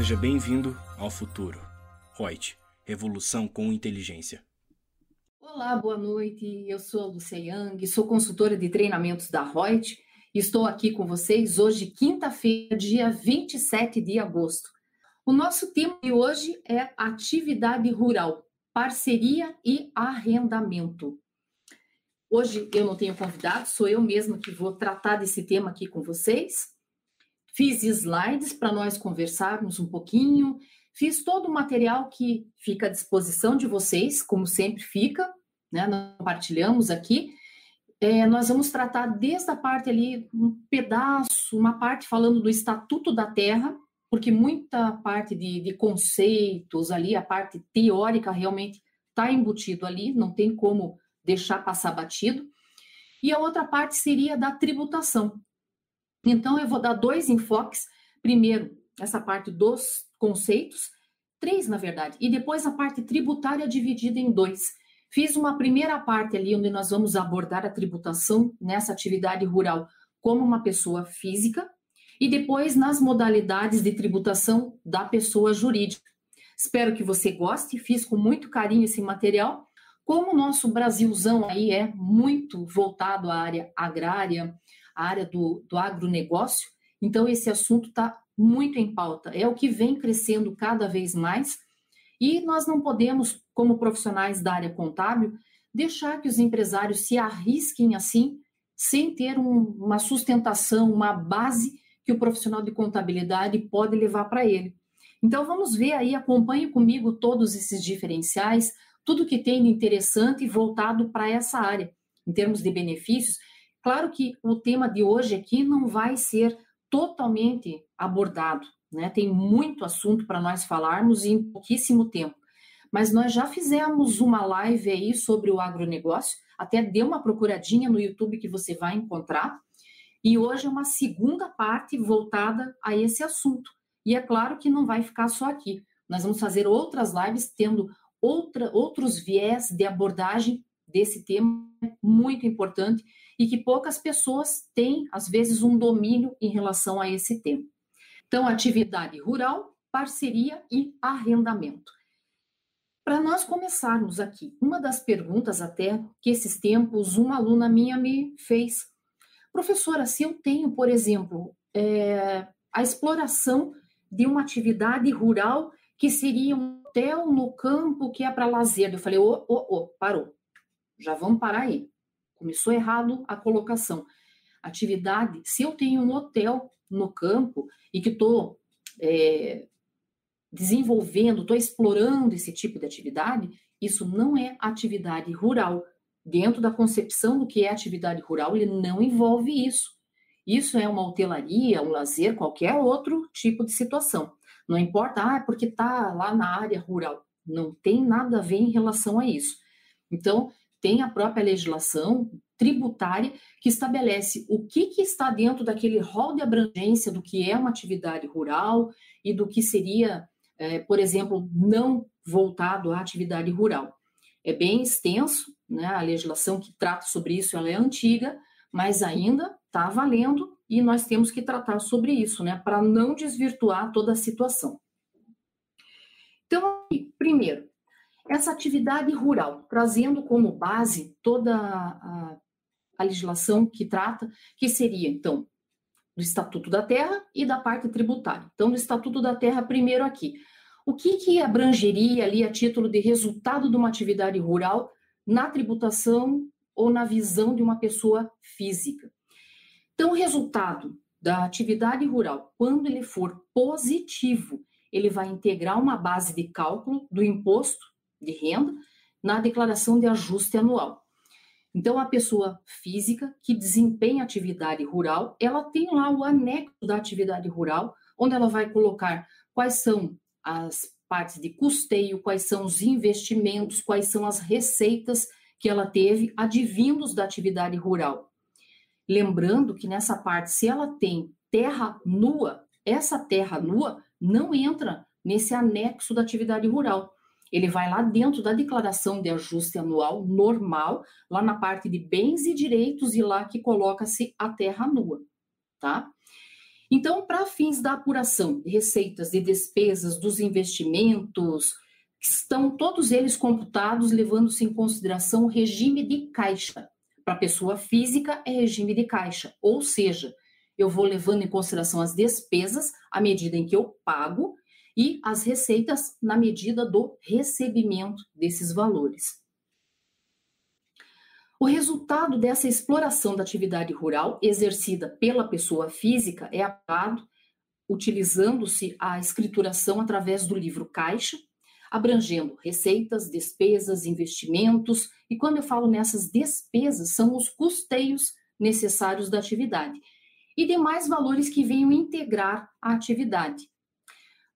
Seja bem-vindo ao futuro. Reut, revolução com inteligência. Olá, boa noite. Eu sou a Lucia Yang, sou consultora de treinamentos da Reut e estou aqui com vocês hoje, quinta-feira, dia 27 de agosto. O nosso tema de hoje é atividade rural, parceria e arrendamento. Hoje eu não tenho convidado, sou eu mesma que vou tratar desse tema aqui com vocês. Fiz slides para nós conversarmos um pouquinho, fiz todo o material que fica à disposição de vocês, como sempre fica, né? Nós compartilhamos aqui. É, nós vamos tratar desde a parte ali, um pedaço, uma parte falando do Estatuto da Terra, porque muita parte de, de conceitos ali, a parte teórica realmente está embutido ali, não tem como deixar passar batido. E a outra parte seria da tributação. Então, eu vou dar dois enfoques. Primeiro, essa parte dos conceitos, três na verdade, e depois a parte tributária dividida em dois. Fiz uma primeira parte ali onde nós vamos abordar a tributação nessa atividade rural como uma pessoa física e depois nas modalidades de tributação da pessoa jurídica. Espero que você goste, fiz com muito carinho esse material como o nosso Brasilzão aí é muito voltado à área agrária, área do, do agronegócio, então esse assunto está muito em pauta. É o que vem crescendo cada vez mais e nós não podemos, como profissionais da área contábil, deixar que os empresários se arrisquem assim, sem ter um, uma sustentação, uma base que o profissional de contabilidade pode levar para ele. Então vamos ver aí, acompanhe comigo todos esses diferenciais, tudo que tem de interessante voltado para essa área, em termos de benefícios. Claro que o tema de hoje aqui não vai ser totalmente abordado, né? Tem muito assunto para nós falarmos em pouquíssimo tempo. Mas nós já fizemos uma live aí sobre o agronegócio, até dê uma procuradinha no YouTube que você vai encontrar. E hoje é uma segunda parte voltada a esse assunto. E é claro que não vai ficar só aqui. Nós vamos fazer outras lives tendo outra, outros viés de abordagem desse tema muito importante e que poucas pessoas têm, às vezes, um domínio em relação a esse tema. Então, atividade rural, parceria e arrendamento. Para nós começarmos aqui, uma das perguntas até que esses tempos uma aluna minha me fez, professora, se eu tenho, por exemplo, é, a exploração de uma atividade rural que seria um hotel no campo que é para lazer. Eu falei, ô, ô, ô, parou. Já vamos parar aí. Começou errado a colocação. Atividade, se eu tenho um hotel no campo e que estou é, desenvolvendo, estou explorando esse tipo de atividade, isso não é atividade rural. Dentro da concepção do que é atividade rural, ele não envolve isso. Isso é uma hotelaria, um lazer, qualquer outro tipo de situação. Não importa, ah, é porque está lá na área rural. Não tem nada a ver em relação a isso. Então, tem a própria legislação tributária que estabelece o que, que está dentro daquele rol de abrangência do que é uma atividade rural e do que seria, é, por exemplo, não voltado à atividade rural. É bem extenso, né? a legislação que trata sobre isso ela é antiga, mas ainda está valendo e nós temos que tratar sobre isso, né, para não desvirtuar toda a situação. Então, primeiro, essa atividade rural, trazendo como base toda a, a legislação que trata, que seria, então, do Estatuto da Terra e da parte tributária. Então, do Estatuto da Terra, primeiro aqui. O que, que abrangeria ali a título de resultado de uma atividade rural na tributação ou na visão de uma pessoa física? Então, o resultado da atividade rural, quando ele for positivo, ele vai integrar uma base de cálculo do imposto de renda na declaração de ajuste anual. Então, a pessoa física que desempenha atividade rural, ela tem lá o anexo da atividade rural, onde ela vai colocar quais são as partes de custeio, quais são os investimentos, quais são as receitas que ela teve advindos da atividade rural. Lembrando que nessa parte, se ela tem terra nua, essa terra nua não entra nesse anexo da atividade rural. Ele vai lá dentro da declaração de ajuste anual normal, lá na parte de bens e direitos, e lá que coloca-se a terra nua, tá? Então, para fins da apuração de receitas, de despesas, dos investimentos, estão todos eles computados levando-se em consideração o regime de caixa. Para pessoa física é regime de caixa, ou seja, eu vou levando em consideração as despesas à medida em que eu pago e as receitas na medida do recebimento desses valores. O resultado dessa exploração da atividade rural exercida pela pessoa física é apurado utilizando-se a escrituração através do livro caixa, abrangendo receitas, despesas, investimentos, e quando eu falo nessas despesas, são os custeios necessários da atividade e demais valores que venham integrar a atividade.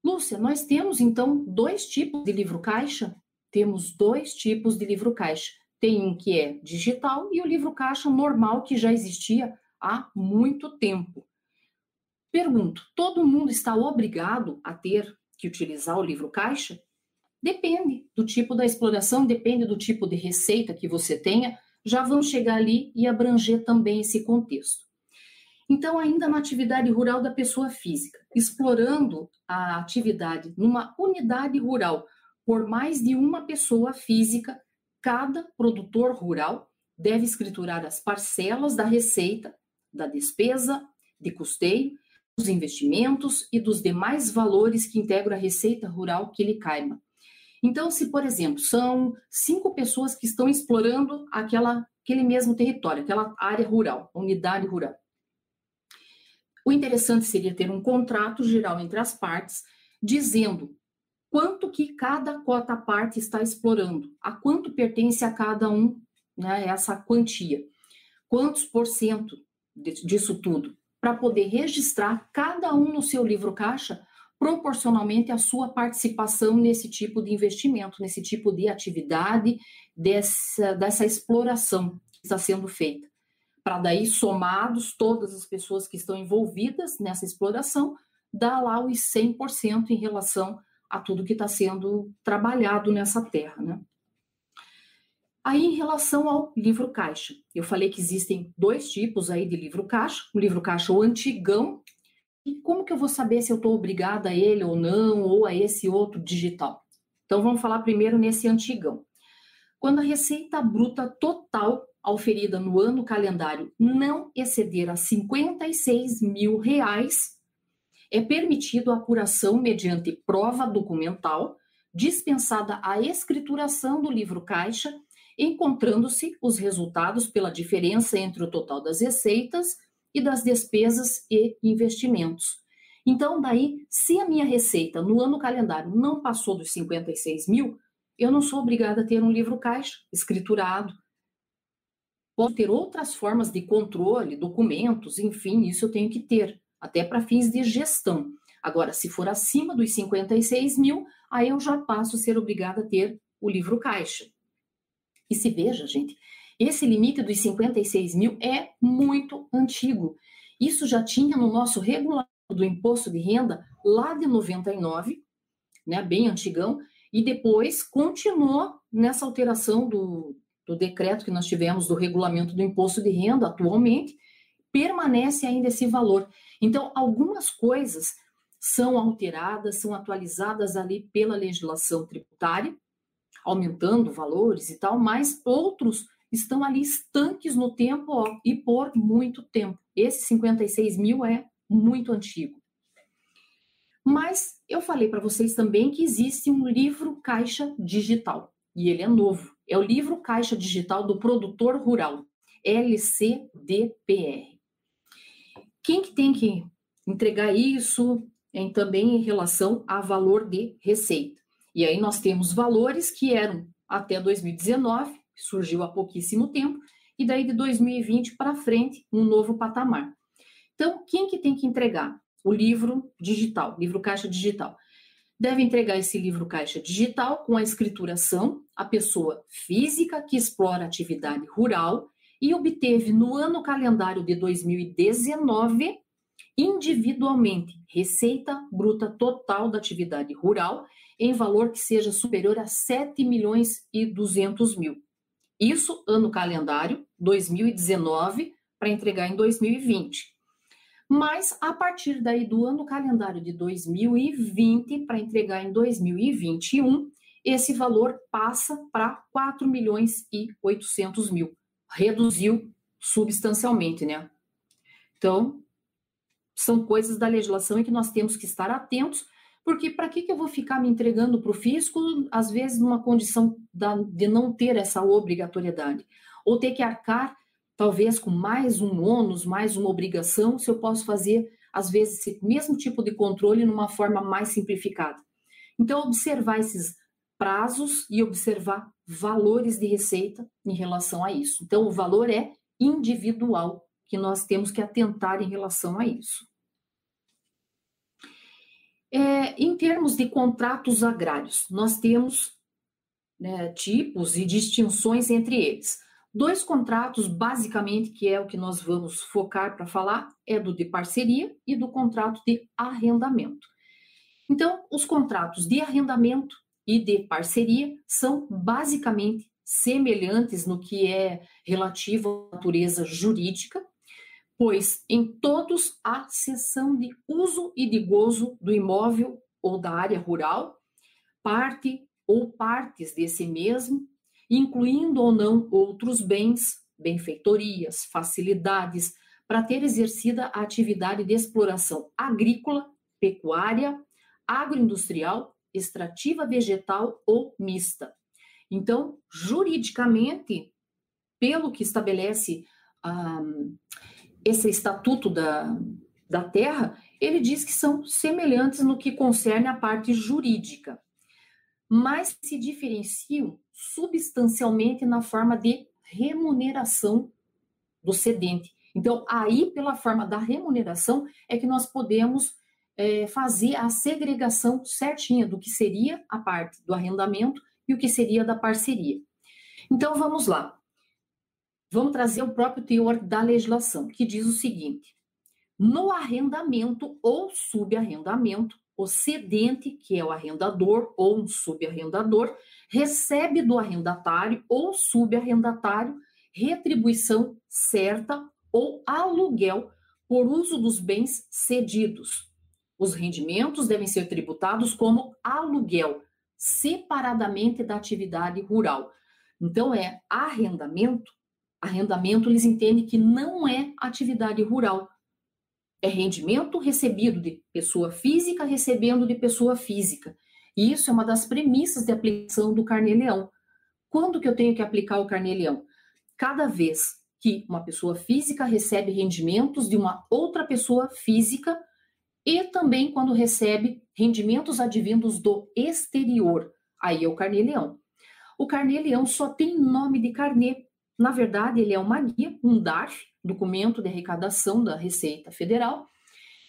Lúcia, nós temos então dois tipos de livro caixa? Temos dois tipos de livro caixa tem um que é digital e o livro caixa normal que já existia há muito tempo. Pergunto: todo mundo está obrigado a ter que utilizar o livro caixa? Depende do tipo da exploração, depende do tipo de receita que você tenha, já vamos chegar ali e abranger também esse contexto. Então, ainda na atividade rural da pessoa física, explorando a atividade numa unidade rural por mais de uma pessoa física, cada produtor rural deve escriturar as parcelas da receita, da despesa, de custeio, dos investimentos e dos demais valores que integram a receita rural que lhe caiba. Então, se, por exemplo, são cinco pessoas que estão explorando aquela, aquele mesmo território, aquela área rural, unidade rural. O interessante seria ter um contrato geral entre as partes, dizendo quanto que cada cota parte está explorando, a quanto pertence a cada um né, essa quantia, quantos por cento disso tudo, para poder registrar cada um no seu livro caixa proporcionalmente à sua participação nesse tipo de investimento, nesse tipo de atividade, dessa, dessa exploração que está sendo feita. Para daí, somados todas as pessoas que estão envolvidas nessa exploração, dar lá os 100% em relação a tudo que está sendo trabalhado nessa terra, né? Aí, em relação ao livro caixa, eu falei que existem dois tipos aí de livro caixa, o livro caixa o antigão, e como que eu vou saber se eu estou obrigada a ele ou não, ou a esse outro digital? Então, vamos falar primeiro nesse antigão. Quando a receita bruta total auferida no ano calendário não exceder a 56 mil reais, é permitido a apuração mediante prova documental, dispensada a escrituração do livro caixa, encontrando-se os resultados pela diferença entre o total das receitas e das despesas e investimentos. Então, daí, se a minha receita no ano calendário não passou dos 56 mil, eu não sou obrigada a ter um livro caixa escriturado. Posso ter outras formas de controle, documentos, enfim, isso eu tenho que ter até para fins de gestão. Agora, se for acima dos 56 mil, aí eu já passo a ser obrigada a ter o livro caixa. E se veja, gente, esse limite dos 56 mil é muito antigo. Isso já tinha no nosso regulamento do imposto de renda lá de 99, né, bem antigão, e depois continuou nessa alteração do, do decreto que nós tivemos do regulamento do imposto de renda atualmente, permanece ainda esse valor. Então, algumas coisas são alteradas, são atualizadas ali pela legislação tributária, aumentando valores e tal, mas outros estão ali estanques no tempo ó, e por muito tempo. Esse 56 mil é muito antigo. Mas eu falei para vocês também que existe um livro caixa digital e ele é novo. É o livro caixa digital do produtor rural, LCDPR. Quem que tem que entregar isso em, também em relação a valor de receita? E aí nós temos valores que eram até 2019, que surgiu há pouquíssimo tempo, e daí de 2020 para frente, um novo patamar. Então, quem que tem que entregar? O livro digital, livro caixa digital. Deve entregar esse livro caixa digital com a escrituração a pessoa física que explora atividade rural e obteve no ano calendário de 2019 individualmente receita bruta total da atividade rural em valor que seja superior a 7 milhões e 200 mil. Isso ano calendário 2019 para entregar em 2020. Mas a partir daí do ano calendário de 2020 para entregar em 2021, esse valor passa para 4 milhões e 800 mil. Reduziu substancialmente, né? Então, são coisas da legislação em que nós temos que estar atentos, porque para que, que eu vou ficar me entregando para o fisco, às vezes numa condição da, de não ter essa obrigatoriedade, ou ter que arcar, talvez, com mais um ônus, mais uma obrigação, se eu posso fazer, às vezes, esse mesmo tipo de controle numa forma mais simplificada. Então, observar esses prazos e observar valores de receita em relação a isso. Então, o valor é individual que nós temos que atentar em relação a isso. É, em termos de contratos agrários, nós temos né, tipos e distinções entre eles. Dois contratos, basicamente, que é o que nós vamos focar para falar, é do de parceria e do contrato de arrendamento. Então, os contratos de arrendamento e de parceria são basicamente semelhantes no que é relativo à natureza jurídica, pois em todos há cessão de uso e de gozo do imóvel ou da área rural, parte ou partes desse mesmo, incluindo ou não outros bens, benfeitorias, facilidades, para ter exercida a atividade de exploração agrícola, pecuária, agroindustrial, extrativa vegetal ou mista. Então, juridicamente, pelo que estabelece esse estatuto da, da terra, ele diz que são semelhantes no que concerne a parte jurídica, mas se diferenciam substancialmente na forma de remuneração do cedente. Então, aí, pela forma da remuneração, é que nós podemos é, fazer a segregação certinha do que seria a parte do arrendamento e o que seria da parceria. Então, vamos lá. Vamos trazer o próprio teor da legislação, que diz o seguinte: no arrendamento ou subarrendamento, o cedente, que é o arrendador ou um subarrendador, recebe do arrendatário ou subarrendatário retribuição certa ou aluguel por uso dos bens cedidos. Os rendimentos devem ser tributados como aluguel, separadamente da atividade rural. Então, é arrendamento Arrendamento, eles entendem que não é atividade rural. É rendimento recebido de pessoa física recebendo de pessoa física. E isso é uma das premissas de aplicação do carnê-leão. Quando que eu tenho que aplicar o carnê-leão? Cada vez que uma pessoa física recebe rendimentos de uma outra pessoa física e também quando recebe rendimentos advindos do exterior. Aí é o carnê-leão. O carnê-leão só tem nome de carnê, na verdade, ele é uma guia, um DARF, documento de arrecadação da Receita Federal,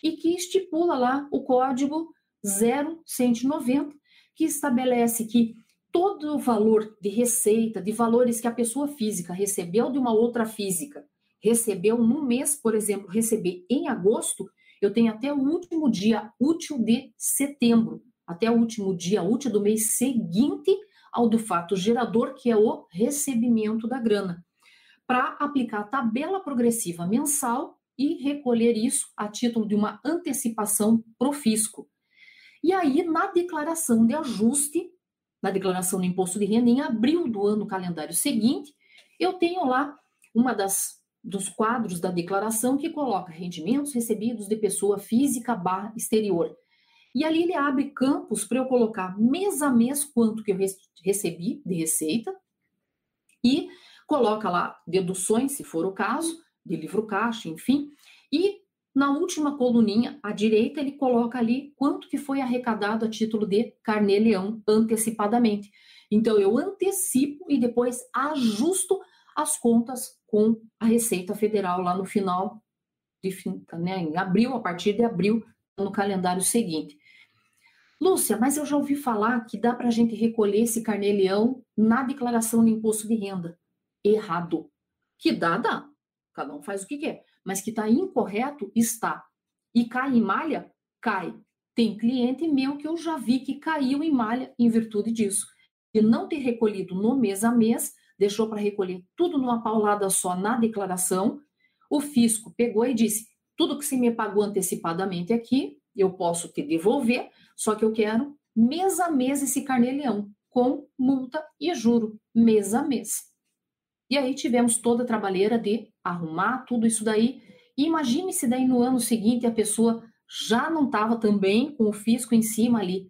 e que estipula lá o código 0190, que estabelece que todo o valor de receita, de valores que a pessoa física recebeu de uma outra física, recebeu no mês, por exemplo, receber em agosto, eu tenho até o último dia útil de setembro, até o último dia útil do mês seguinte ao do fato gerador, que é o recebimento da grana, para aplicar a tabela progressiva mensal e recolher isso a título de uma antecipação pro fisco. E aí, na declaração de ajuste, na declaração do imposto de renda, em abril do ano calendário seguinte, eu tenho lá uma das dos quadros da declaração que coloca rendimentos recebidos de pessoa física barra exterior. E ali ele abre campos para eu colocar mês a mês quanto que eu recebi de receita e coloca lá deduções, se for o caso, de livro caixa, enfim. E na última coluninha à direita ele coloca ali quanto que foi arrecadado a título de carnê-leão antecipadamente. Então eu antecipo e depois ajusto as contas com a Receita Federal lá no final de né, em abril, a partir de abril, no calendário seguinte. Lúcia, mas eu já ouvi falar que dá para a gente recolher esse carnê-leão na declaração de imposto de renda. Errado. Que dá, dá. Cada um faz o que quer. Mas que está incorreto, está. E cai em malha? Cai. Tem cliente meu que eu já vi que caiu em malha em virtude disso. De não ter recolhido no mês a mês, deixou para recolher tudo numa paulada só na declaração. O fisco pegou e disse: tudo que você me pagou antecipadamente aqui, eu posso te devolver, só que eu quero mês a mês esse carnê-leão, com multa e juro, mês a mês. E aí tivemos toda a trabalheira de arrumar tudo isso daí. E imagine se daí no ano seguinte a pessoa já não estava também com o fisco em cima ali,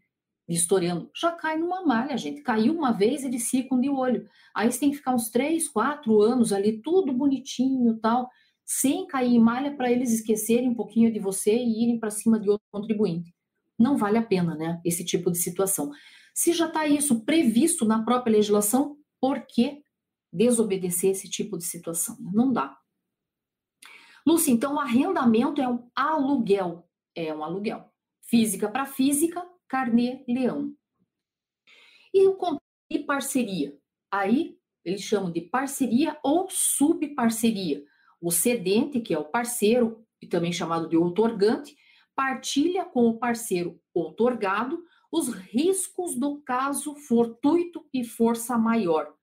vistoriando. Já cai numa malha, gente. Caiu uma vez, eles ficam de olho. Aí você tem que ficar uns três, quatro anos ali, tudo bonitinho tal, sem cair em malha para eles esquecerem um pouquinho de você e irem para cima de outro contribuinte. Não vale a pena, né? Esse tipo de situação. Se já está isso previsto na própria legislação, por que desobedecer esse tipo de situação? Não dá. Lúcia, então o arrendamento é um aluguel. É um aluguel. Física para física, carnê leão. E o contrato de parceria? Aí eles chamam de parceria ou subparceria. O cedente, que é o parceiro, e também chamado de outorgante, partilha com o parceiro outorgado os riscos do caso fortuito e força maior,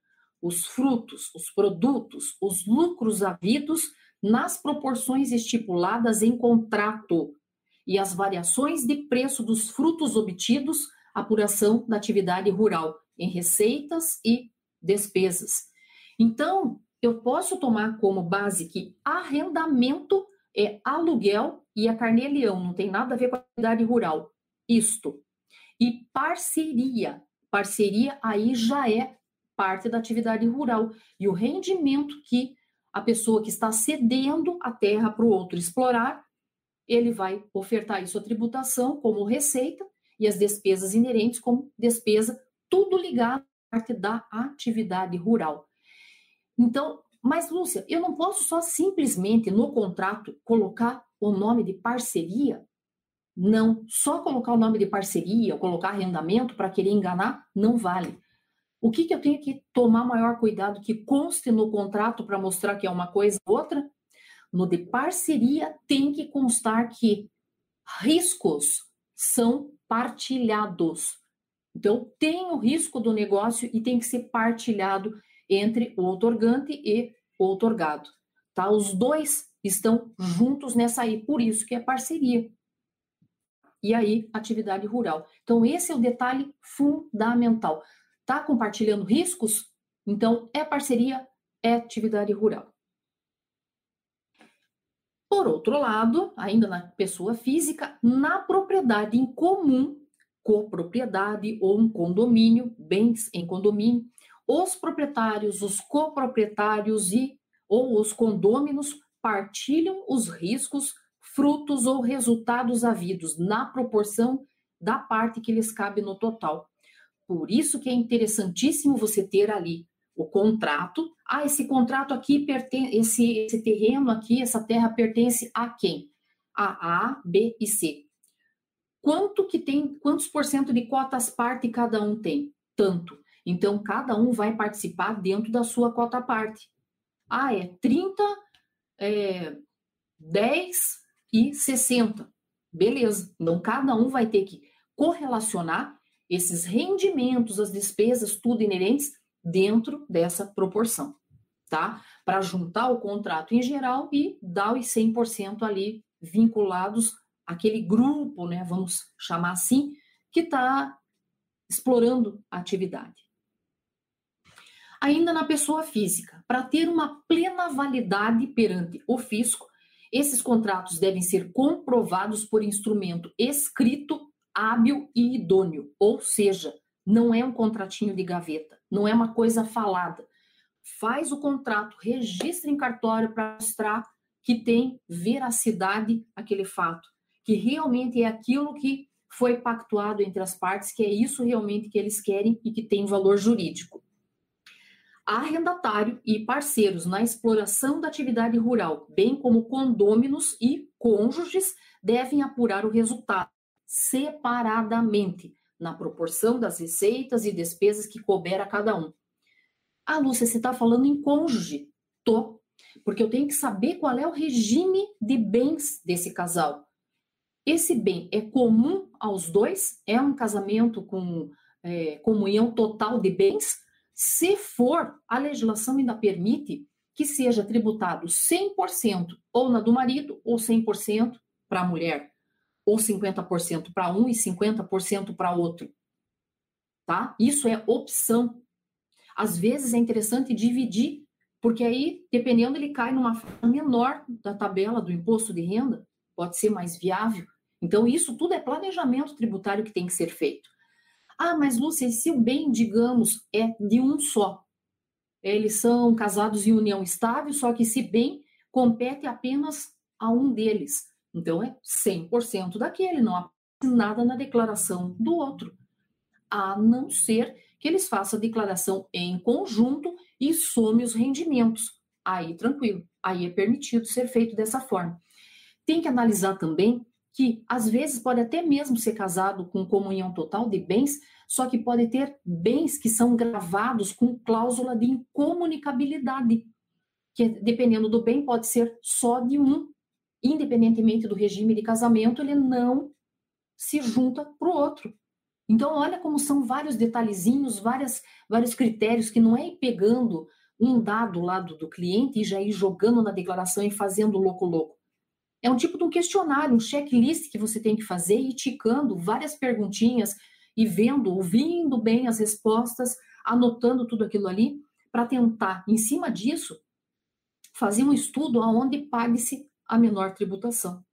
os frutos, os produtos, os lucros havidos nas proporções estipuladas em contrato e as variações de preço dos frutos obtidos, apuração da atividade rural em receitas e despesas. Então, eu posso tomar como base que arrendamento é aluguel e a carnê-leão não tem nada a ver com a atividade rural. Isto. E parceria. Parceria aí já é parte da atividade rural. E o rendimento que a pessoa que está cedendo a terra para o outro explorar, ele vai ofertar isso à tributação como receita e as despesas inerentes como despesa, tudo ligado à parte da atividade rural. Então, mas Lúcia, eu não posso só simplesmente no contrato colocar o nome de parceria? Não, só colocar o nome de parceria, colocar arrendamento para querer enganar, não vale. O que, que eu tenho que tomar maior cuidado que conste no contrato para mostrar que é uma coisa ou outra? No de parceria tem que constar que riscos são partilhados. Então, tem o risco do negócio e tem que ser partilhado entre o otorgante e o otorgado. Tá? Os dois estão juntos nessa aí, por isso que é parceria. E aí, atividade rural. Então, esse é o detalhe fundamental. Está compartilhando riscos? Então, é parceria, é atividade rural. Por outro lado, ainda na pessoa física, na propriedade em comum, copropriedade ou um condomínio, bens em condomínio, os proprietários, os coproprietários e ou os condôminos partilham os riscos, frutos ou resultados havidos na proporção da parte que lhes cabe no total. Por isso que é interessantíssimo você ter ali o contrato. Ah, esse contrato aqui pertence, esse, esse terreno aqui, essa terra pertence a quem? A A, B e C. Quanto que tem, quantos por cento de cotas parte cada um tem? Tanto. Então, cada um vai participar dentro da sua cota parte. Ah, é 30, é, 10 e 60. Beleza. Então, cada um vai ter que correlacionar esses rendimentos, as despesas, tudo inerentes dentro dessa proporção, tá? Para juntar o contrato em geral e dar os 100% ali vinculados àquele grupo, né, vamos chamar assim, que está explorando a atividade. Ainda na pessoa física, para ter uma plena validade perante o fisco, esses contratos devem ser comprovados por instrumento escrito hábil e idôneo, ou seja, não é um contratinho de gaveta, não é uma coisa falada. Faz o contrato, registra em cartório para mostrar que tem veracidade aquele fato, que realmente é aquilo que foi pactuado entre as partes, que é isso realmente que eles querem e que tem valor jurídico. Arrendatário e parceiros na exploração da atividade rural, bem como condôminos e cônjuges, devem apurar o resultado separadamente, na proporção das receitas e despesas que couber a cada um. Ah, Lúcia, você está falando em cônjuge? Tô, porque eu tenho que saber qual é o regime de bens desse casal. Esse bem é comum aos dois? É um casamento com é, comunhão total de bens? Se for, a legislação ainda permite que seja tributado 100% ou na do marido, ou 100% para a mulher, ou 50% para um e 50% para outro. Tá? Isso é opção. Às vezes é interessante dividir, porque aí, dependendo, ele cai numa faixa menor da tabela do imposto de renda, pode ser mais viável. Então, isso tudo é planejamento tributário que tem que ser feito. Ah, mas Lúcia, se o bem, digamos, é de um só? Eles são casados em união estável, só que esse bem compete apenas a um deles. Então, é 100% daquele, não há nada na declaração do outro. A não ser que eles façam a declaração em conjunto e some os rendimentos. Aí, tranquilo, aí é permitido ser feito dessa forma. Tem que analisar também que às vezes pode até mesmo ser casado com comunhão total de bens, só que pode ter bens que são gravados com cláusula de incomunicabilidade, que dependendo do bem pode ser só de um, independentemente do regime de casamento, ele não se junta para o outro. Então, olha como são vários detalhezinhos, várias, vários critérios que não é ir pegando um dado lá do, do cliente e já ir jogando na declaração e fazendo louco-louco. É um tipo de um questionário, um checklist que você tem que fazer e ticando várias perguntinhas e vendo, ouvindo bem as respostas, anotando tudo aquilo ali, para tentar, em cima disso, fazer um estudo aonde pague-se a menor tributação.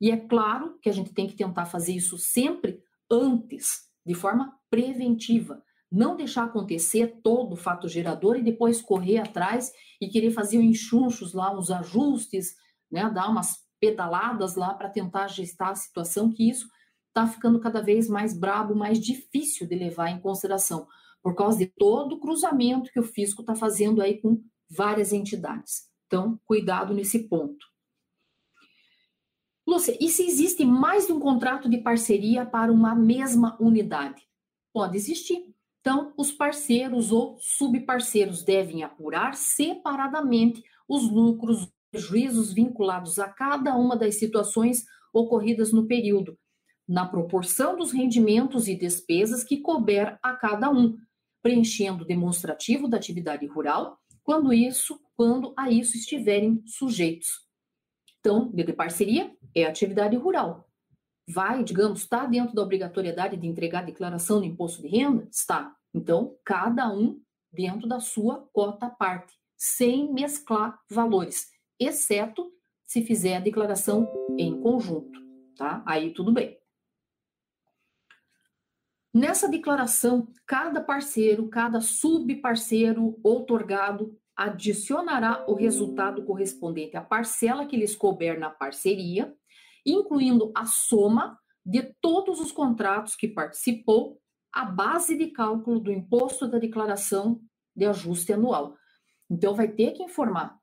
E é claro que a gente tem que tentar fazer isso sempre antes, de forma preventiva. Não deixar acontecer todo o fato gerador e depois correr atrás e querer fazer enxunchos lá, uns ajustes, né, dar umas pedaladas lá para tentar ajustar a situação, que isso está ficando cada vez mais brabo, mais difícil de levar em consideração, por causa de todo o cruzamento que o fisco está fazendo aí com várias entidades. Então, cuidado nesse ponto. Lúcia, e se existe mais de um contrato de parceria para uma mesma unidade? Pode existir. Então, os parceiros ou subparceiros devem apurar separadamente os lucros prejuízos vinculados a cada uma das situações ocorridas no período, na proporção dos rendimentos e despesas que couber a cada um, preenchendo o demonstrativo da atividade rural, quando isso, quando a isso estiverem sujeitos. Então, de parceria é atividade rural. Vai, digamos, está dentro da obrigatoriedade de entregar declaração do imposto de renda? Está. Então, cada um dentro da sua cota parte, sem mesclar valores exceto se fizer a declaração em conjunto, tá? Aí tudo bem. Nessa declaração, cada parceiro, cada subparceiro outorgado adicionará o resultado correspondente à parcela que lhes couber na parceria, incluindo a soma de todos os contratos que participou, a base de cálculo do imposto da declaração de ajuste anual. Então, vai ter que informar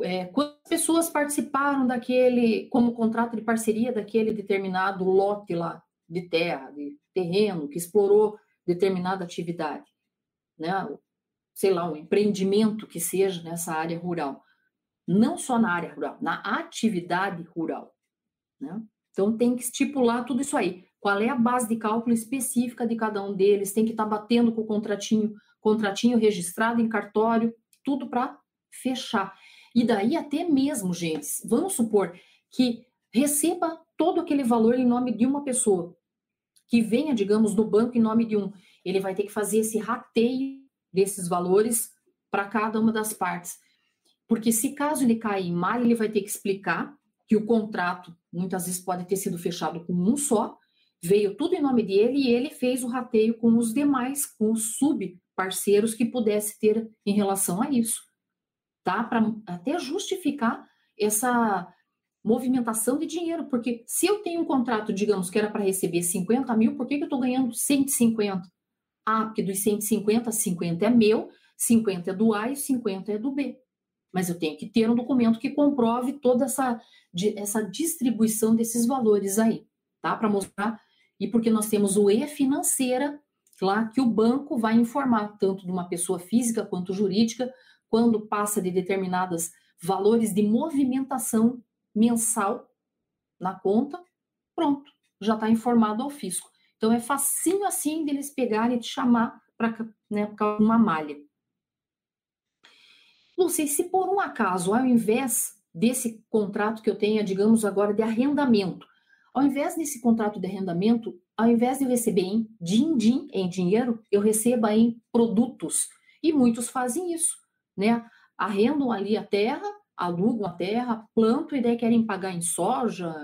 é, quantas pessoas participaram daquele, como contrato de parceria daquele determinado lote lá de terra, de terreno, que explorou determinada atividade, né? Sei lá, um empreendimento que seja nessa área rural. Não só na área rural, na atividade rural. Né? Então tem que estipular tudo isso aí. Qual é a base de cálculo específica de cada um deles? Tem que estar tá batendo com o contratinho, contratinho registrado em cartório, tudo para fechar. E daí até mesmo, gente, vamos supor que receba todo aquele valor em nome de uma pessoa, que venha, digamos, do banco em nome de um. Ele vai ter que fazer esse rateio desses valores para cada uma das partes. Porque se caso ele cair mal, ele vai ter que explicar que o contrato muitas vezes pode ter sido fechado com um só, veio tudo em nome dele e ele fez o rateio com os demais, com os subparceiros que pudesse ter em relação a isso tá? Para até justificar essa movimentação de dinheiro, porque se eu tenho um contrato, digamos, que era para receber 50 mil, por que, que eu estou ganhando 150? Ah, porque dos 150, 50 é meu, 50 é do A e 50 é do B. Mas eu tenho que ter um documento que comprove toda essa, essa distribuição desses valores aí, tá? Para mostrar. E porque nós temos o E financeira, lá que o banco vai informar, tanto de uma pessoa física quanto jurídica, quando passa de determinados valores de movimentação mensal na conta, pronto, já está informado ao fisco. Então é facinho assim deles pegarem e te chamar para né, uma malha. Lúcia, se por um acaso, ao invés desse contrato que eu tenha, digamos agora, de arrendamento, ao invés desse contrato de arrendamento, ao invés de eu receber em din-din, em dinheiro, eu receba em produtos. E muitos fazem isso, né? Arrendam ali a terra, alugam a terra, plantam e daí querem pagar em soja,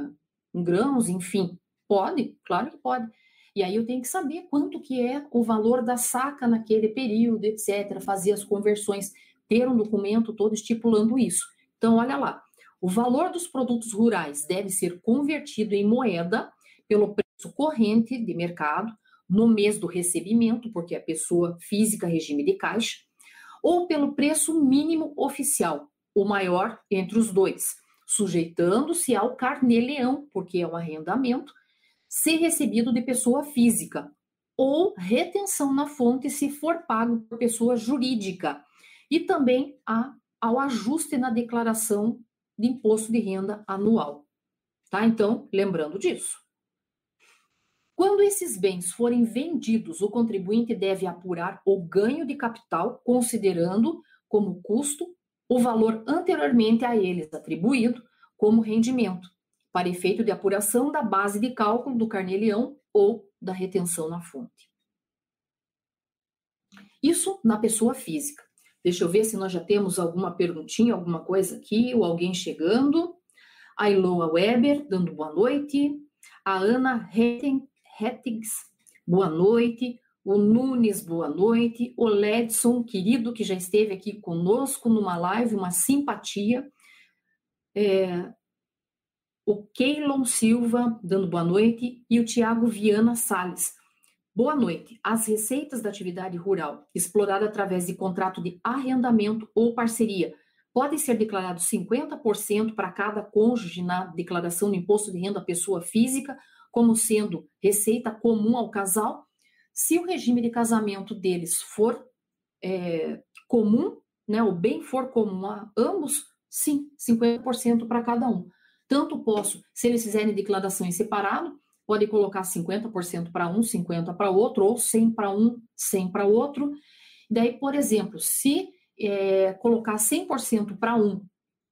em grãos, enfim. Pode, claro que pode. E aí eu tenho que saber quanto que é o valor da saca naquele período, etc. Fazer as conversões, ter um documento todo estipulando isso. Então, olha lá, o valor dos produtos rurais deve ser convertido em moeda pelo preço corrente de mercado no mês do recebimento, porque a pessoa física regime de caixa, ou pelo preço mínimo oficial, o maior entre os dois, sujeitando-se ao carnê-leão, porque é um arrendamento, se recebido de pessoa física, ou retenção na fonte se for pago por pessoa jurídica, e também a, ao ajuste na declaração de imposto de renda anual. Tá? Então, lembrando disso. Quando esses bens forem vendidos, o contribuinte deve apurar o ganho de capital, considerando como custo o valor anteriormente a eles atribuído como rendimento, para efeito de apuração da base de cálculo do carnê-leão ou da retenção na fonte. Isso na pessoa física. Deixa eu ver se nós já temos alguma perguntinha, alguma coisa aqui, ou alguém chegando. A Iloa Weber, dando boa noite. A Ana Rettigs, boa noite. O Nunes, boa noite. O Ledson, querido, que já esteve aqui conosco numa live, uma simpatia. É, o Keilon Silva, dando boa noite. E o Tiago Viana Salles. Boa noite. As receitas da atividade rural, explorada através de contrato de arrendamento ou parceria, podem ser declarados 50% para cada cônjuge na declaração do imposto de renda pessoa física, como sendo receita comum ao casal. Se o regime de casamento deles for é, comum, né, o bem for comum a ambos, sim, 50% para cada um. Tanto posso, se eles fizerem declaração em separado, pode colocar 50% para um, 50% para outro, ou 100 para um, 100 para outro. Daí, por exemplo, se é, colocar 100% para um,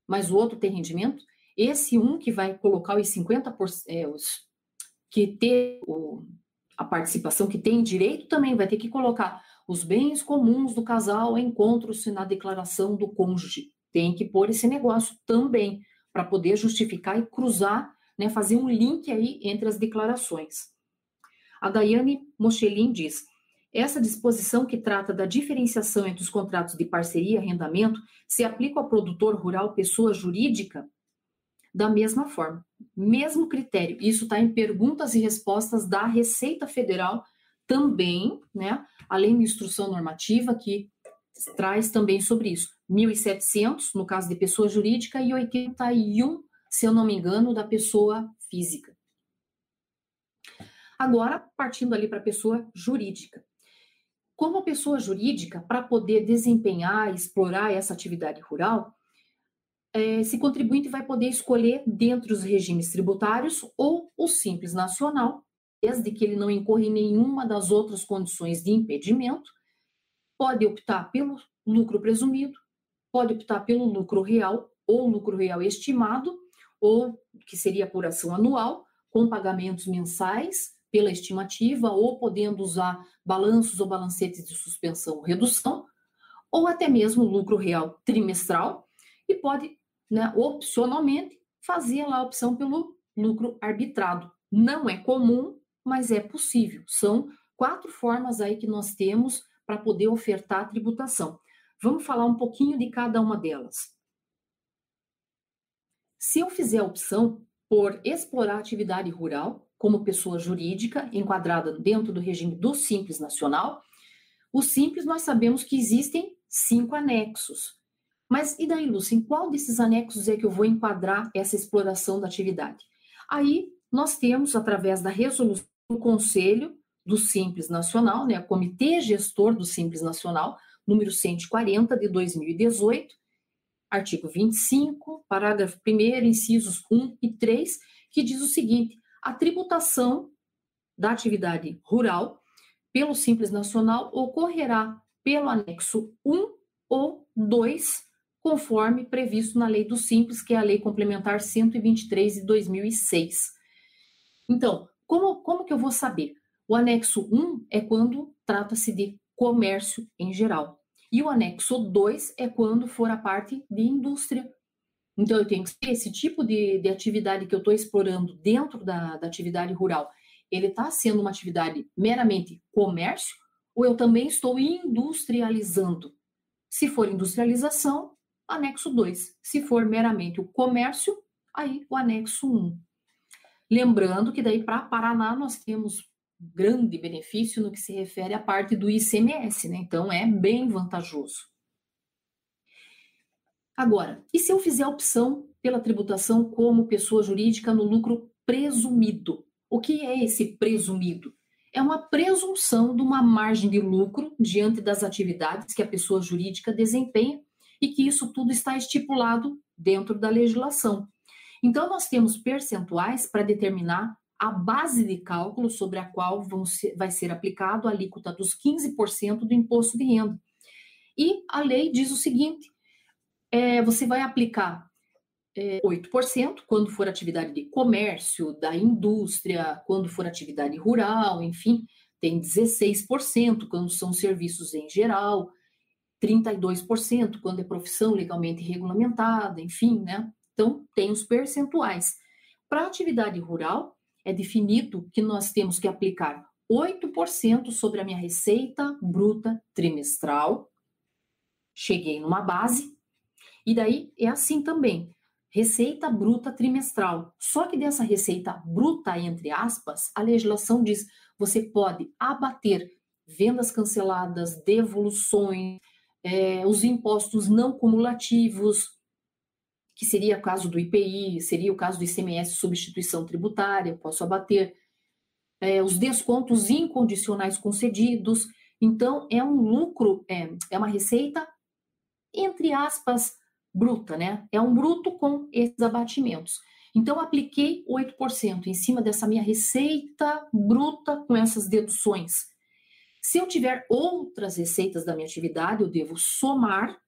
mas o outro tem rendimento, esse um que vai colocar os 50%, é, os, que ter o, a participação, que tem direito, também vai ter que colocar os bens comuns do casal encontram-se na declaração do cônjuge. Tem que pôr esse negócio também, para poder justificar e cruzar né, fazer um link aí entre as declarações. A Daiane Mochelin diz: essa disposição que trata da diferenciação entre os contratos de parceria e arrendamento se aplica ao produtor rural pessoa jurídica da mesma forma, mesmo critério. Isso está em perguntas e respostas da Receita Federal também, né? Além da instrução normativa que traz também sobre isso. 1.700 no caso de pessoa jurídica e 81 se eu não me engano, da pessoa física. Agora, partindo ali para a pessoa jurídica. Como pessoa jurídica, para poder desempenhar explorar essa atividade rural, é, esse contribuinte vai poder escolher dentro dos regimes tributários ou o Simples Nacional, desde que ele não incorra em nenhuma das outras condições de impedimento, pode optar pelo lucro presumido, pode optar pelo lucro real ou lucro real estimado, ou que seria apuração anual, com pagamentos mensais pela estimativa, ou podendo usar balanços ou balancetes de suspensão ou redução, ou até mesmo lucro real trimestral, e pode, né, opcionalmente, fazer lá a opção pelo lucro arbitrado. Não é comum, mas é possível. São quatro formas aí que nós temos para poder ofertar a tributação. Vamos falar um pouquinho de cada uma delas. Se eu fizer a opção por explorar atividade rural como pessoa jurídica enquadrada dentro do regime do Simples Nacional, o Simples nós sabemos que existem cinco anexos. Mas e daí, Lúcia, em qual desses anexos é que eu vou enquadrar essa exploração da atividade? Aí nós temos, através da resolução do Conselho do Simples Nacional, né, Comitê Gestor do Simples Nacional, número 140 de 2018, artigo 25, parágrafo 1, incisos 1 e 3, que diz o seguinte: a tributação da atividade rural pelo Simples Nacional ocorrerá pelo anexo 1 ou 2 conforme previsto na Lei do Simples, que é a Lei Complementar 123 de 2006. Então, como, como que eu vou saber? O anexo 1 é quando trata-se de comércio em geral. E o anexo 2 é quando for a parte de indústria. Então, eu tenho que ter esse tipo de, de atividade que eu estou explorando dentro da, da atividade rural. Ele está sendo uma atividade meramente comércio ou eu também estou industrializando? Se for industrialização, anexo 2. Se for meramente o comércio, aí o anexo 1. Um. Lembrando que daí para Paraná nós temos grande benefício no que se refere à parte do ICMS, né? Então é bem vantajoso. Agora, e se eu fizer a opção pela tributação como pessoa jurídica no lucro presumido? O que é esse presumido? É uma presunção de uma margem de lucro diante das atividades que a pessoa jurídica desempenha e que isso tudo está estipulado dentro da legislação. Então, nós temos percentuais para determinar a base de cálculo sobre a qual ser, vai ser aplicado a alíquota dos 15% do imposto de renda. E a lei diz o seguinte: é, você vai aplicar é, 8% quando for atividade de comércio, da indústria, quando for atividade rural, enfim, tem 16% quando são serviços em geral, 32% quando é profissão legalmente regulamentada, enfim, né? Então, tem os percentuais. Para atividade rural, é definido que nós temos que aplicar 8% sobre a minha receita bruta trimestral. Cheguei numa base, e daí é assim também. Receita bruta trimestral. Só que dessa receita bruta, entre aspas, a legislação diz você pode abater vendas canceladas, devoluções, é, os impostos não cumulativos, que seria o caso do IPI, seria o caso do ICMS substituição tributária, posso abater, é, os descontos incondicionais concedidos. Então, é um lucro, é, é uma receita, entre aspas, bruta, né? É um bruto com esses abatimentos. Então, apliquei 8% em cima dessa minha receita bruta com essas deduções. Se eu tiver outras receitas da minha atividade, eu devo somar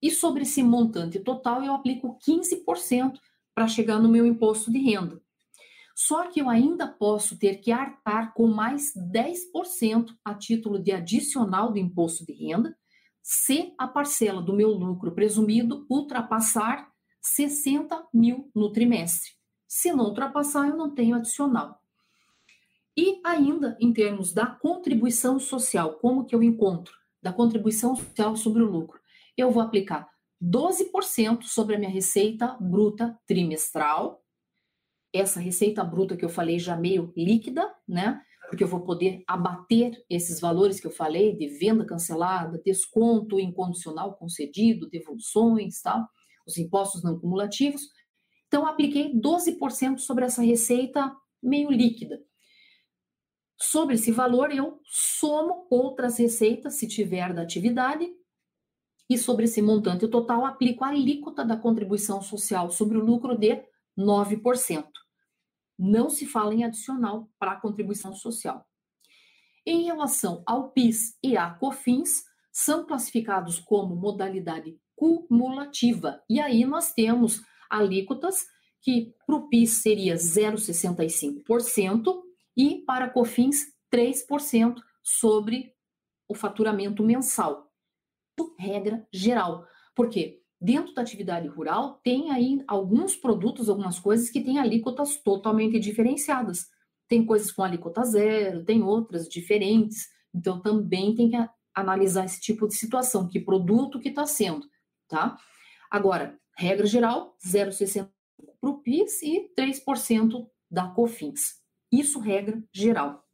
e sobre esse montante total, eu aplico 15% para chegar no meu imposto de renda. Só que eu ainda posso ter que arcar com mais 10% a título de adicional do imposto de renda, se a parcela do meu lucro presumido ultrapassar 60 mil no trimestre. Se não ultrapassar, eu não tenho adicional. E ainda em termos da contribuição social, como que eu encontro? Da contribuição social sobre o lucro eu vou aplicar 12% sobre a minha receita bruta trimestral. Essa receita bruta que eu falei já meio líquida, né? Porque eu vou poder abater esses valores que eu falei de venda cancelada, desconto incondicional concedido, devoluções, tal, os impostos não cumulativos. Então, apliquei 12% sobre essa receita meio líquida. Sobre esse valor, eu somo outras receitas, se tiver da atividade, e sobre esse montante total aplico a alíquota da contribuição social sobre o lucro de 9%. Não se fala em adicional para a contribuição social. Em relação ao PIS e à COFINS, são classificados como modalidade cumulativa. E aí nós temos alíquotas que para o PIS seria 0,65% e para COFINS 3% sobre o faturamento mensal regra geral. Por quê? Dentro da atividade rural, tem aí alguns produtos, algumas coisas que têm alíquotas totalmente diferenciadas. Tem coisas com alíquota zero, tem outras diferentes. Então, também tem que analisar esse tipo de situação, que produto que está sendo, tá? Agora, regra geral, 0,65 para o PIS e 3% da COFINS. Isso regra geral.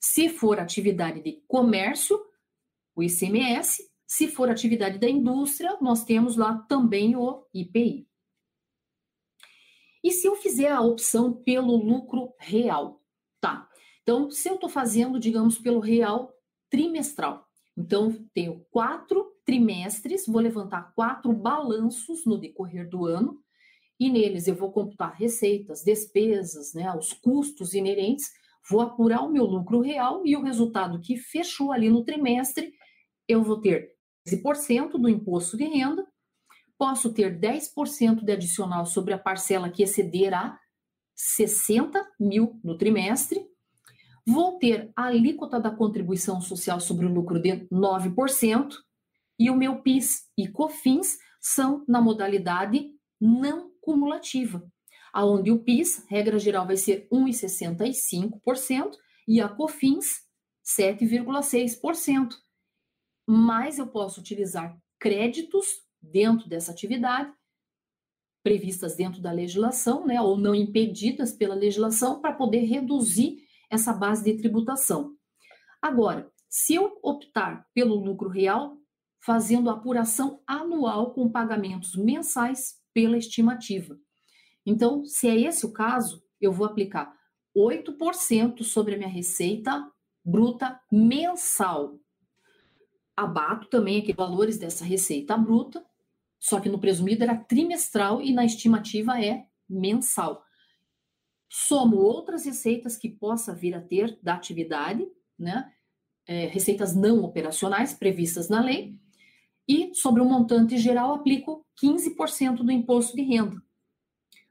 Se for atividade de comércio, o ICMS se for atividade da indústria, nós temos lá também o IPI. E se eu fizer a opção pelo lucro real? Tá. Então, se eu estou fazendo, digamos, pelo real trimestral, então tenho quatro trimestres, vou levantar quatro balanços no decorrer do ano, e neles eu vou computar receitas, despesas, né, os custos inerentes, vou apurar o meu lucro real e o resultado que fechou ali no trimestre, eu vou ter 13% do imposto de renda, posso ter 10% de adicional sobre a parcela que exceder a 60 mil no trimestre, vou ter a alíquota da contribuição social sobre o lucro de 9%, e o meu PIS e COFINS são na modalidade não cumulativa, aonde o PIS, regra geral, vai ser 1,65% e a COFINS 7,6%. Mas eu posso utilizar créditos dentro dessa atividade, previstas dentro da legislação, né, ou não impedidas pela legislação, para poder reduzir essa base de tributação. Agora, se eu optar pelo lucro real, fazendo apuração anual com pagamentos mensais pela estimativa. Então, se é esse o caso, eu vou aplicar 8% sobre a minha receita bruta mensal. Abato também aqueles valores dessa receita bruta, só que no presumido era trimestral e na estimativa é mensal. Somo outras receitas que possa vir a ter da atividade, né? É, receitas não operacionais previstas na lei, e sobre o montante geral aplico 15% do imposto de renda.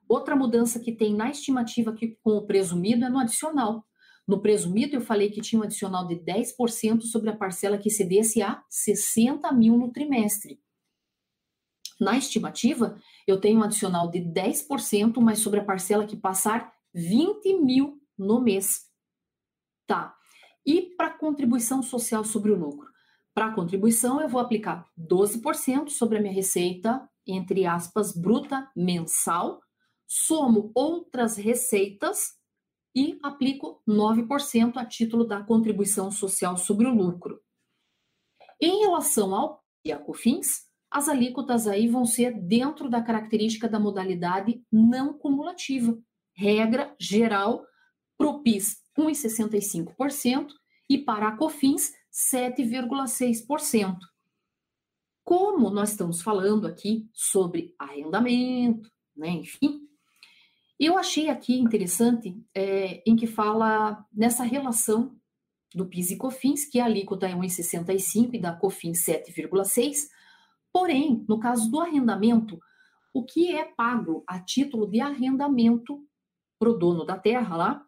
Outra mudança que tem na estimativa aqui com o presumido é no adicional. No presumido, eu falei que tinha um adicional de 10% sobre a parcela que cedesse a 60 mil no trimestre. Na estimativa, eu tenho um adicional de 10%, mas sobre a parcela que passar 20 mil no mês. Tá. E para contribuição social sobre o lucro? Para a contribuição, eu vou aplicar 12% sobre a minha receita, entre aspas, bruta mensal, somo outras receitas e aplico 9% a título da contribuição social sobre o lucro. Em relação ao COFINS, as alíquotas aí vão ser dentro da característica da modalidade não cumulativa. Regra geral, PROPIS 1,65% e para a COFINS 7,6%. Como nós estamos falando aqui sobre arrendamento, né, enfim, eu achei aqui interessante é, em que fala nessa relação do PIS e COFINS, que a alíquota é 1,65 e da COFINS 7,6, porém, no caso do arrendamento, o que é pago a título de arrendamento para o dono da terra lá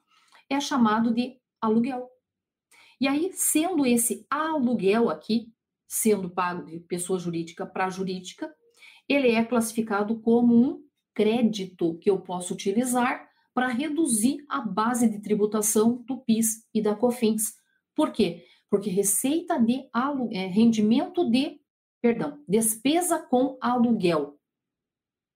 é chamado de aluguel. E aí, sendo esse aluguel aqui, sendo pago de pessoa jurídica para jurídica, ele é classificado como um crédito que eu posso utilizar para reduzir a base de tributação do PIS e da COFINS. Por quê? Porque receita de é, rendimento de, perdão, despesa com aluguel,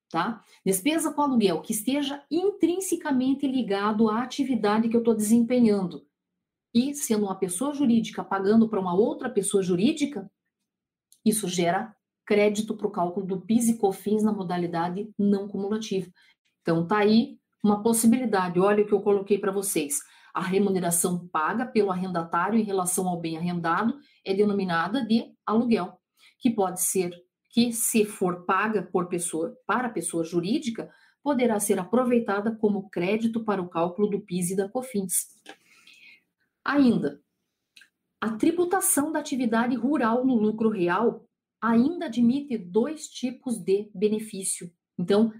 tá? Despesa com aluguel que esteja intrinsecamente ligado à atividade que eu estou desempenhando e sendo uma pessoa jurídica pagando para uma outra pessoa jurídica, isso gera crédito para o cálculo do PIS e COFINS na modalidade não cumulativa. Então, tá aí uma possibilidade. Olha o que eu coloquei para vocês. A remuneração paga pelo arrendatário em relação ao bem arrendado é denominada de aluguel, que pode ser que, se for paga por pessoa para pessoa jurídica, poderá ser aproveitada como crédito para o cálculo do PIS e da COFINS. Ainda, a tributação da atividade rural no lucro real ainda admite dois tipos de benefício. Então,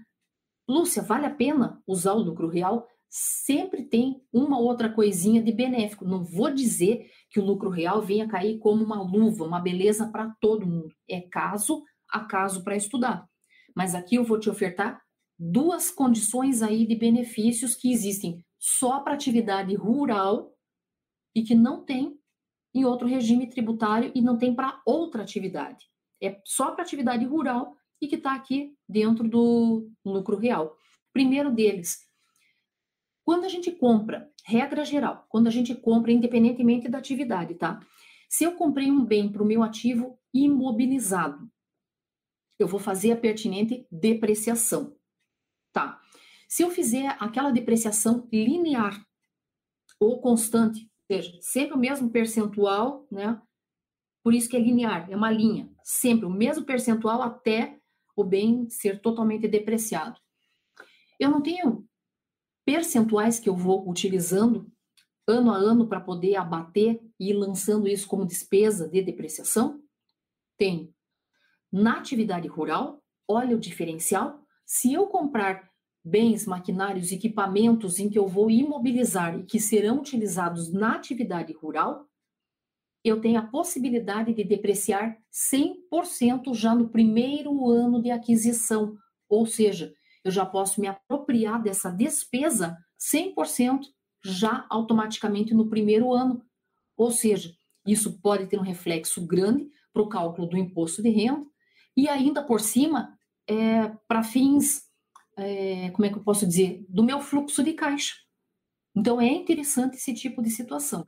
Lúcia, vale a pena usar o lucro real? Sempre tem uma outra coisinha de benéfico. Não vou dizer que o lucro real venha cair como uma luva, uma beleza para todo mundo. É caso a caso para estudar. Mas aqui eu vou te ofertar duas condições aí de benefícios que existem só para atividade rural e que não tem em outro regime tributário e não tem para outra atividade. É só para atividade rural e que está aqui dentro do lucro real. Primeiro deles, quando a gente compra, regra geral, quando a gente compra, independentemente da atividade, tá? Se eu comprei um bem para o meu ativo imobilizado, eu vou fazer a pertinente depreciação, tá? Se eu fizer aquela depreciação linear ou constante, seja, sempre o mesmo percentual, né? Por isso que é linear, é uma linha, sempre o mesmo percentual até o bem ser totalmente depreciado. Eu não tenho percentuais que eu vou utilizando ano a ano para poder abater e ir lançando isso como despesa de depreciação? Tenho. Na atividade rural, olha o diferencial. Se eu comprar bens, maquinários, equipamentos em que eu vou imobilizar e que serão utilizados na atividade rural, eu tenho a possibilidade de depreciar 100% já no primeiro ano de aquisição, ou seja, eu já posso me apropriar dessa despesa 100% já automaticamente no primeiro ano. Ou seja, isso pode ter um reflexo grande para o cálculo do imposto de renda e ainda por cima, é, para fins, é, como é que eu posso dizer, do meu fluxo de caixa. Então é interessante esse tipo de situação.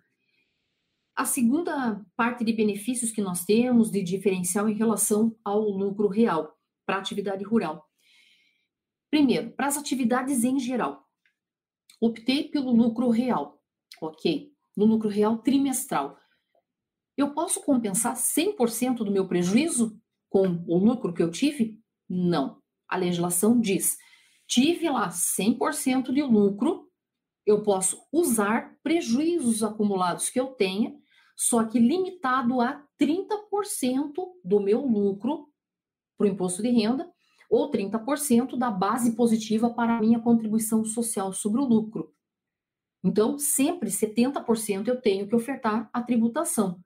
A segunda parte de benefícios que nós temos de diferencial em relação ao lucro real para a atividade rural. Primeiro, para as atividades em geral, optei pelo lucro real, ok? No lucro real trimestral. Eu posso compensar 100% do meu prejuízo com o lucro que eu tive? Não. A legislação diz: tive lá 100% de lucro, eu posso usar prejuízos acumulados que eu tenha, só que limitado a 30% do meu lucro para o imposto de renda ou 30% da base positiva para a minha contribuição social sobre o lucro. Então, sempre 70% eu tenho que ofertar a tributação.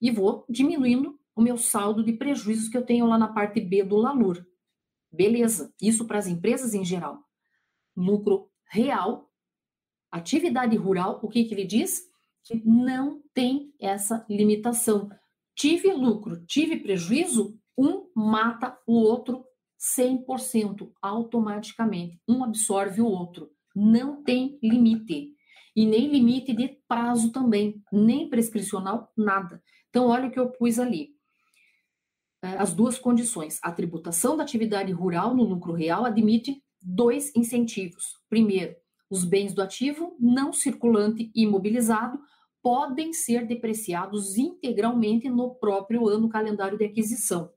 E vou diminuindo o meu saldo de prejuízos que eu tenho lá na parte B do LALUR. Beleza, isso para as empresas em geral. Lucro real, atividade rural, o que, que ele diz? Que não tem essa limitação. Tive lucro, tive prejuízo, um mata o outro 100% automaticamente. Um absorve o outro. Não tem limite. E nem limite de prazo também, nem prescricional, nada. Então, olha o que eu pus ali. É, as duas condições. A tributação da atividade rural no lucro real admite dois incentivos. Primeiro, os bens do ativo não circulante imobilizado podem ser depreciados integralmente no próprio ano calendário de aquisição.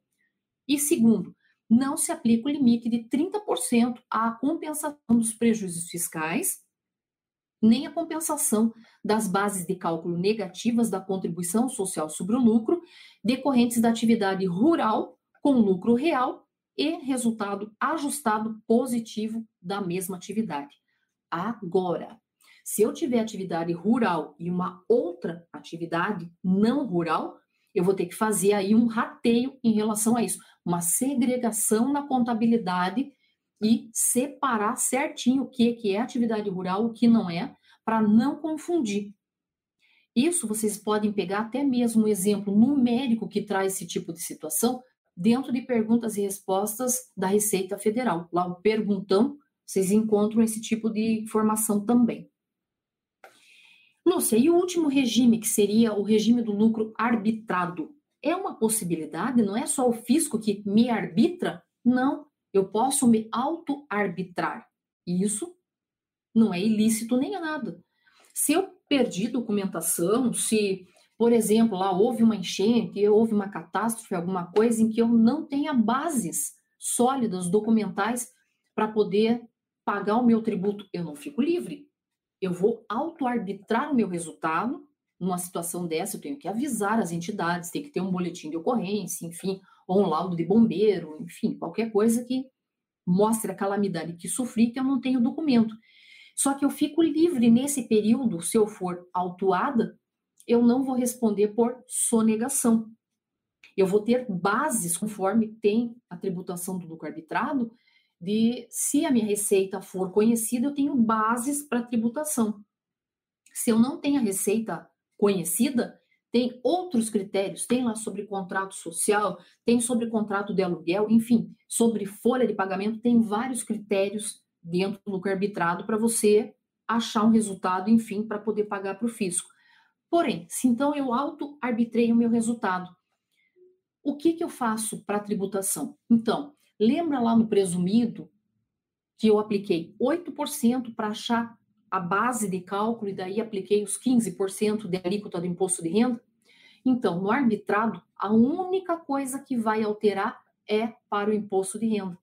E segundo, não se aplica o limite de 30% à compensação dos prejuízos fiscais, nem a compensação das bases de cálculo negativas da contribuição social sobre o lucro decorrentes da atividade rural com lucro real e resultado ajustado positivo da mesma atividade. Agora, se eu tiver atividade rural e uma outra atividade não rural, eu vou ter que fazer aí um rateio em relação a isso, uma segregação na contabilidade e separar certinho o que, que é atividade rural, o que não é, para não confundir. Isso vocês podem pegar até mesmo um exemplo numérico que traz esse tipo de situação dentro de perguntas e respostas da Receita Federal. Lá o perguntão, vocês encontram esse tipo de informação também. Lúcia, e o último regime, que seria o regime do lucro arbitrado? É uma possibilidade, não é só o fisco que me arbitra? Não, eu posso me auto-arbitrar. Isso não é ilícito nem é nada. Se eu perdi documentação, se, por exemplo, lá houve uma enchente, houve uma catástrofe, alguma coisa em que eu não tenha bases sólidas, documentais, para poder pagar o meu tributo, eu não fico livre eu vou auto-arbitrar o meu resultado. Numa situação dessa, eu tenho que avisar as entidades, tem que ter um boletim de ocorrência, enfim, ou um laudo de bombeiro, enfim, qualquer coisa que mostre a calamidade que sofri, que eu não tenho documento. Só que eu fico livre nesse período, se eu for autuada, eu não vou responder por sonegação. Eu vou ter bases, conforme tem a tributação do lucro arbitrado, de se a minha receita for conhecida, eu tenho bases para tributação. Se eu não tenho a receita conhecida, tem outros critérios, tem lá sobre contrato social, tem sobre contrato de aluguel, enfim, sobre folha de pagamento, tem vários critérios dentro do lucro arbitrado para você achar um resultado, enfim, para poder pagar para o fisco. Porém, se então eu auto-arbitrei o meu resultado, o que, que eu faço para a tributação? Então, Lembra lá no presumido que eu apliquei 8% para achar a base de cálculo e daí apliquei os 15% de alíquota do imposto de renda? Então, no arbitrado, a única coisa que vai alterar é para o imposto de renda,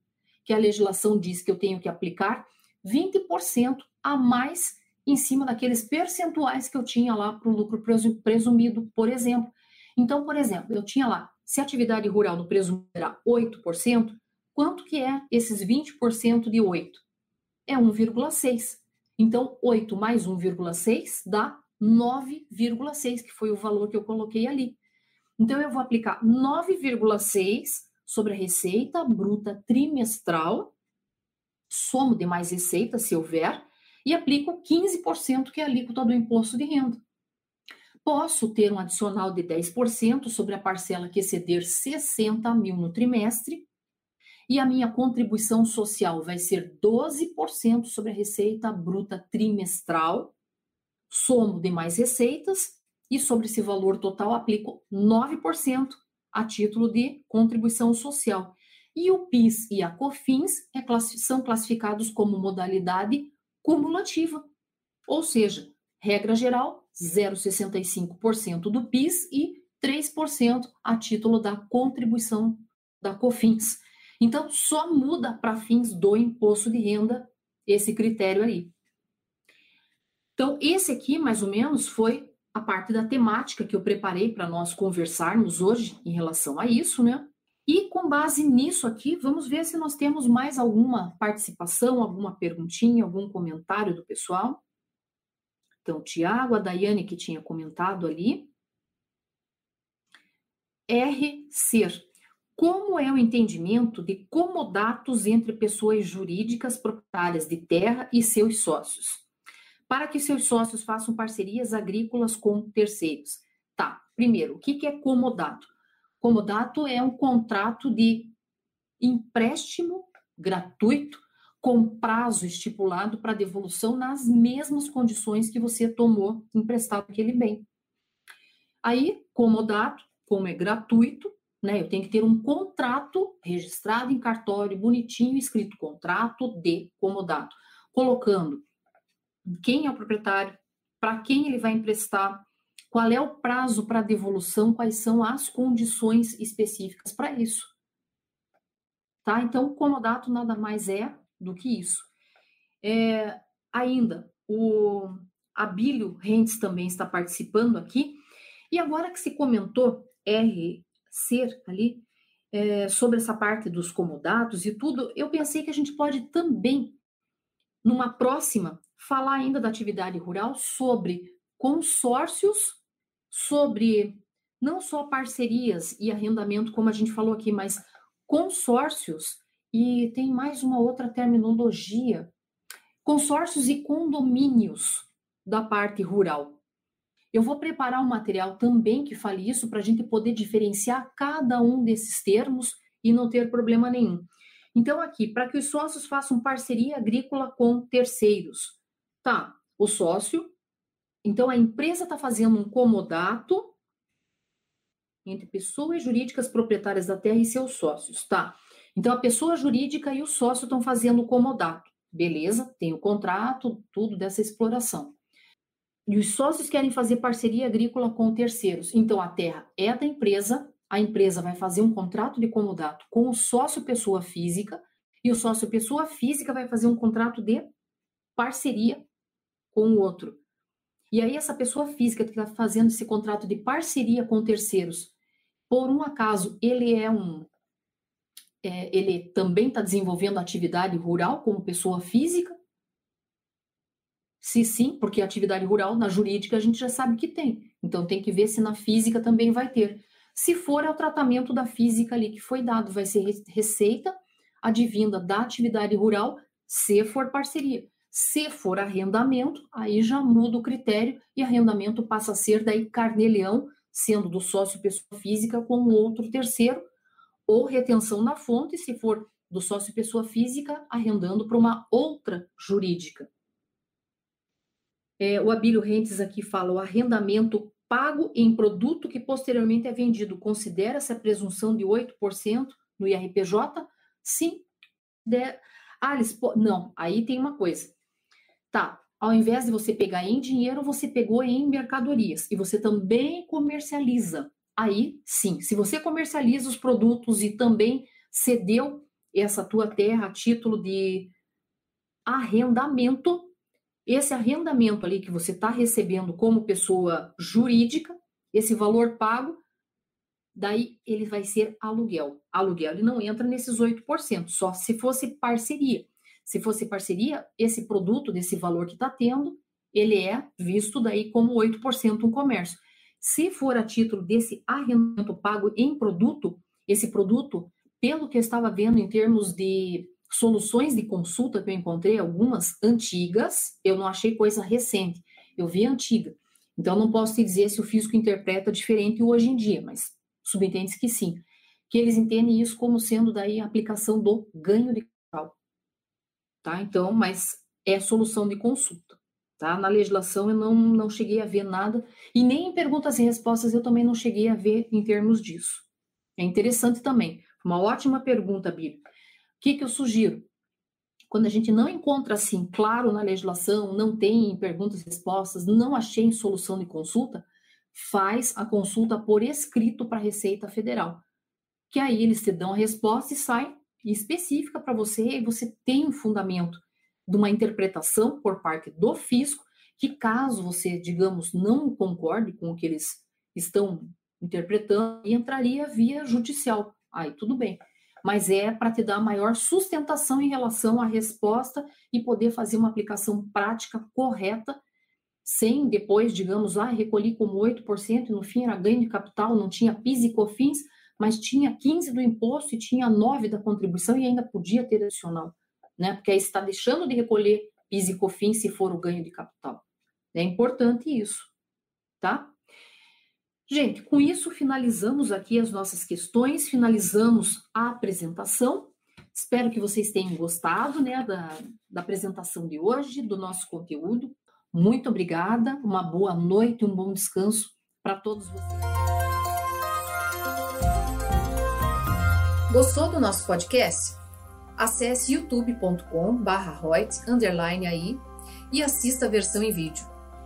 que a legislação diz que eu tenho que aplicar 20% a mais em cima daqueles percentuais que eu tinha lá para o lucro presumido, por exemplo. Então, por exemplo, eu tinha lá, se a atividade rural no presumido era 8%, Quanto que é esses 20% de 8? É 1,6. Então, 8 mais 1,6 dá 9,6, que foi o valor que eu coloquei ali. Então, eu vou aplicar 9,6 sobre a receita bruta trimestral, somo demais receitas, se houver, e aplico 15%, que é a alíquota do imposto de renda. Posso ter um adicional de 10% sobre a parcela que exceder 60 mil no trimestre, e a minha contribuição social vai ser 12% sobre a receita bruta trimestral, somo demais receitas, e sobre esse valor total aplico 9% a título de contribuição social. E o PIS e a COFINS é são classificados como modalidade cumulativa, ou seja, regra geral, 0,65% do PIS e 3% a título da contribuição da COFINS. Então, só muda para fins do imposto de renda esse critério aí. Então, esse aqui, mais ou menos, foi a parte da temática que eu preparei para nós conversarmos hoje em relação a isso, né? E com base nisso aqui, vamos ver se nós temos mais alguma participação, alguma perguntinha, algum comentário do pessoal. Então, Tiago, a Daiane que tinha comentado ali. R. Ser. Como é o entendimento de comodatos entre pessoas jurídicas proprietárias de terra e seus sócios? para que seus sócios façam parcerias agrícolas com terceiros. Tá, primeiro, o que, é comodato? Comodato é um contrato de empréstimo gratuito com prazo estipulado para devolução nas mesmas condições que você tomou emprestado aquele bem. Aí, comodato, como é gratuito, né, eu tenho que ter um contrato registrado em cartório, bonitinho, escrito contrato de comodato, colocando quem é o proprietário, para quem ele vai emprestar, qual é o prazo para devolução, quais são as condições específicas para isso. Tá? Então, o comodato nada mais é do que isso. É, ainda, o Abílio Rentes também está participando aqui. E agora que se comentou R ser ali, é, sobre essa parte dos comodatos e tudo, eu pensei que a gente pode também, numa próxima, falar ainda da atividade rural sobre consórcios, sobre não só parcerias e arrendamento, como a gente falou aqui, mas consórcios e tem mais uma outra terminologia: consórcios e condomínios da parte rural. Eu vou preparar um material também que fale isso para a gente poder diferenciar cada um desses termos e não ter problema nenhum. Então, aqui, para que os sócios façam parceria agrícola com terceiros, Tá, o sócio. Então, a empresa está fazendo um comodato entre pessoas jurídicas proprietárias da terra e seus sócios, tá? Então, a pessoa jurídica e o sócio estão fazendo o comodato. Beleza, tem o contrato, tudo dessa exploração. E os sócios querem fazer parceria agrícola com terceiros. Então, a terra é da empresa, a empresa vai fazer um contrato de comodato com o sócio pessoa física, e o sócio pessoa física vai fazer um contrato de parceria com o outro. E aí, essa pessoa física que está fazendo esse contrato de parceria com terceiros, por um acaso, ele é um. É, ele também está desenvolvendo atividade rural como pessoa física? Se sim, porque atividade rural na jurídica a gente já sabe que tem. Então tem que ver se na física também vai ter. Se for, é o tratamento da física ali que foi dado, vai ser receita advinda da atividade rural, se for parceria. Se for arrendamento, aí já muda o critério e arrendamento passa a ser daí carneleão, sendo do sócio pessoa física com outro terceiro, ou retenção na fonte, se for do sócio pessoa física, arrendando para uma outra jurídica. É, o Abílio Rentes aqui fala: o arrendamento pago em produto que posteriormente é vendido, considera-se a presunção de 8% no IRPJ? Sim. De... Alice, não, aí tem uma coisa. Tá, ao invés de você pegar em dinheiro, você pegou em mercadorias e você também comercializa. Aí, sim, se você comercializa os produtos e também cedeu essa tua terra a título de arrendamento, esse arrendamento ali que você está recebendo como pessoa jurídica, esse valor pago daí ele vai ser aluguel. Aluguel ele não entra nesses 8%, só se fosse parceria. Se fosse parceria, esse produto desse valor que está tendo, ele é visto daí como 8% um comércio. Se for a título desse arrendamento pago em produto, esse produto, pelo que eu estava vendo em termos de soluções de consulta que eu encontrei, algumas antigas, eu não achei coisa recente, eu vi antiga. Então, não posso te dizer se o físico interpreta diferente hoje em dia, mas subentende que sim. Que eles entendem isso como sendo daí a aplicação do ganho de capital. Tá? Então, mas é solução de consulta. Tá? Na legislação eu não, não cheguei a ver nada, e nem em perguntas e respostas eu também não cheguei a ver em termos disso. É interessante também. Uma ótima pergunta, Bíblia. O que, que eu sugiro? Quando a gente não encontra assim claro na legislação, não tem perguntas e respostas, não achei solução de consulta, faz a consulta por escrito para a Receita Federal. Que aí eles te dão a resposta e sai específica para você e você tem um fundamento de uma interpretação por parte do fisco que caso você, digamos, não concorde com o que eles estão interpretando, entraria via judicial. Aí tudo bem. Mas é para te dar maior sustentação em relação à resposta e poder fazer uma aplicação prática correta, sem depois, digamos, ah, recolhi como 8% e no fim era ganho de capital, não tinha PIS e COFINS, mas tinha 15 do imposto e tinha 9 da contribuição e ainda podia ter adicional, né? Porque aí está deixando de recolher PIS e COFINS se for o ganho de capital. É importante isso, tá? Gente, com isso finalizamos aqui as nossas questões, finalizamos a apresentação. Espero que vocês tenham gostado né, da, da apresentação de hoje, do nosso conteúdo. Muito obrigada, uma boa noite, um bom descanso para todos vocês. Gostou do nosso podcast? Acesse youtube.com/royts aí e assista a versão em vídeo.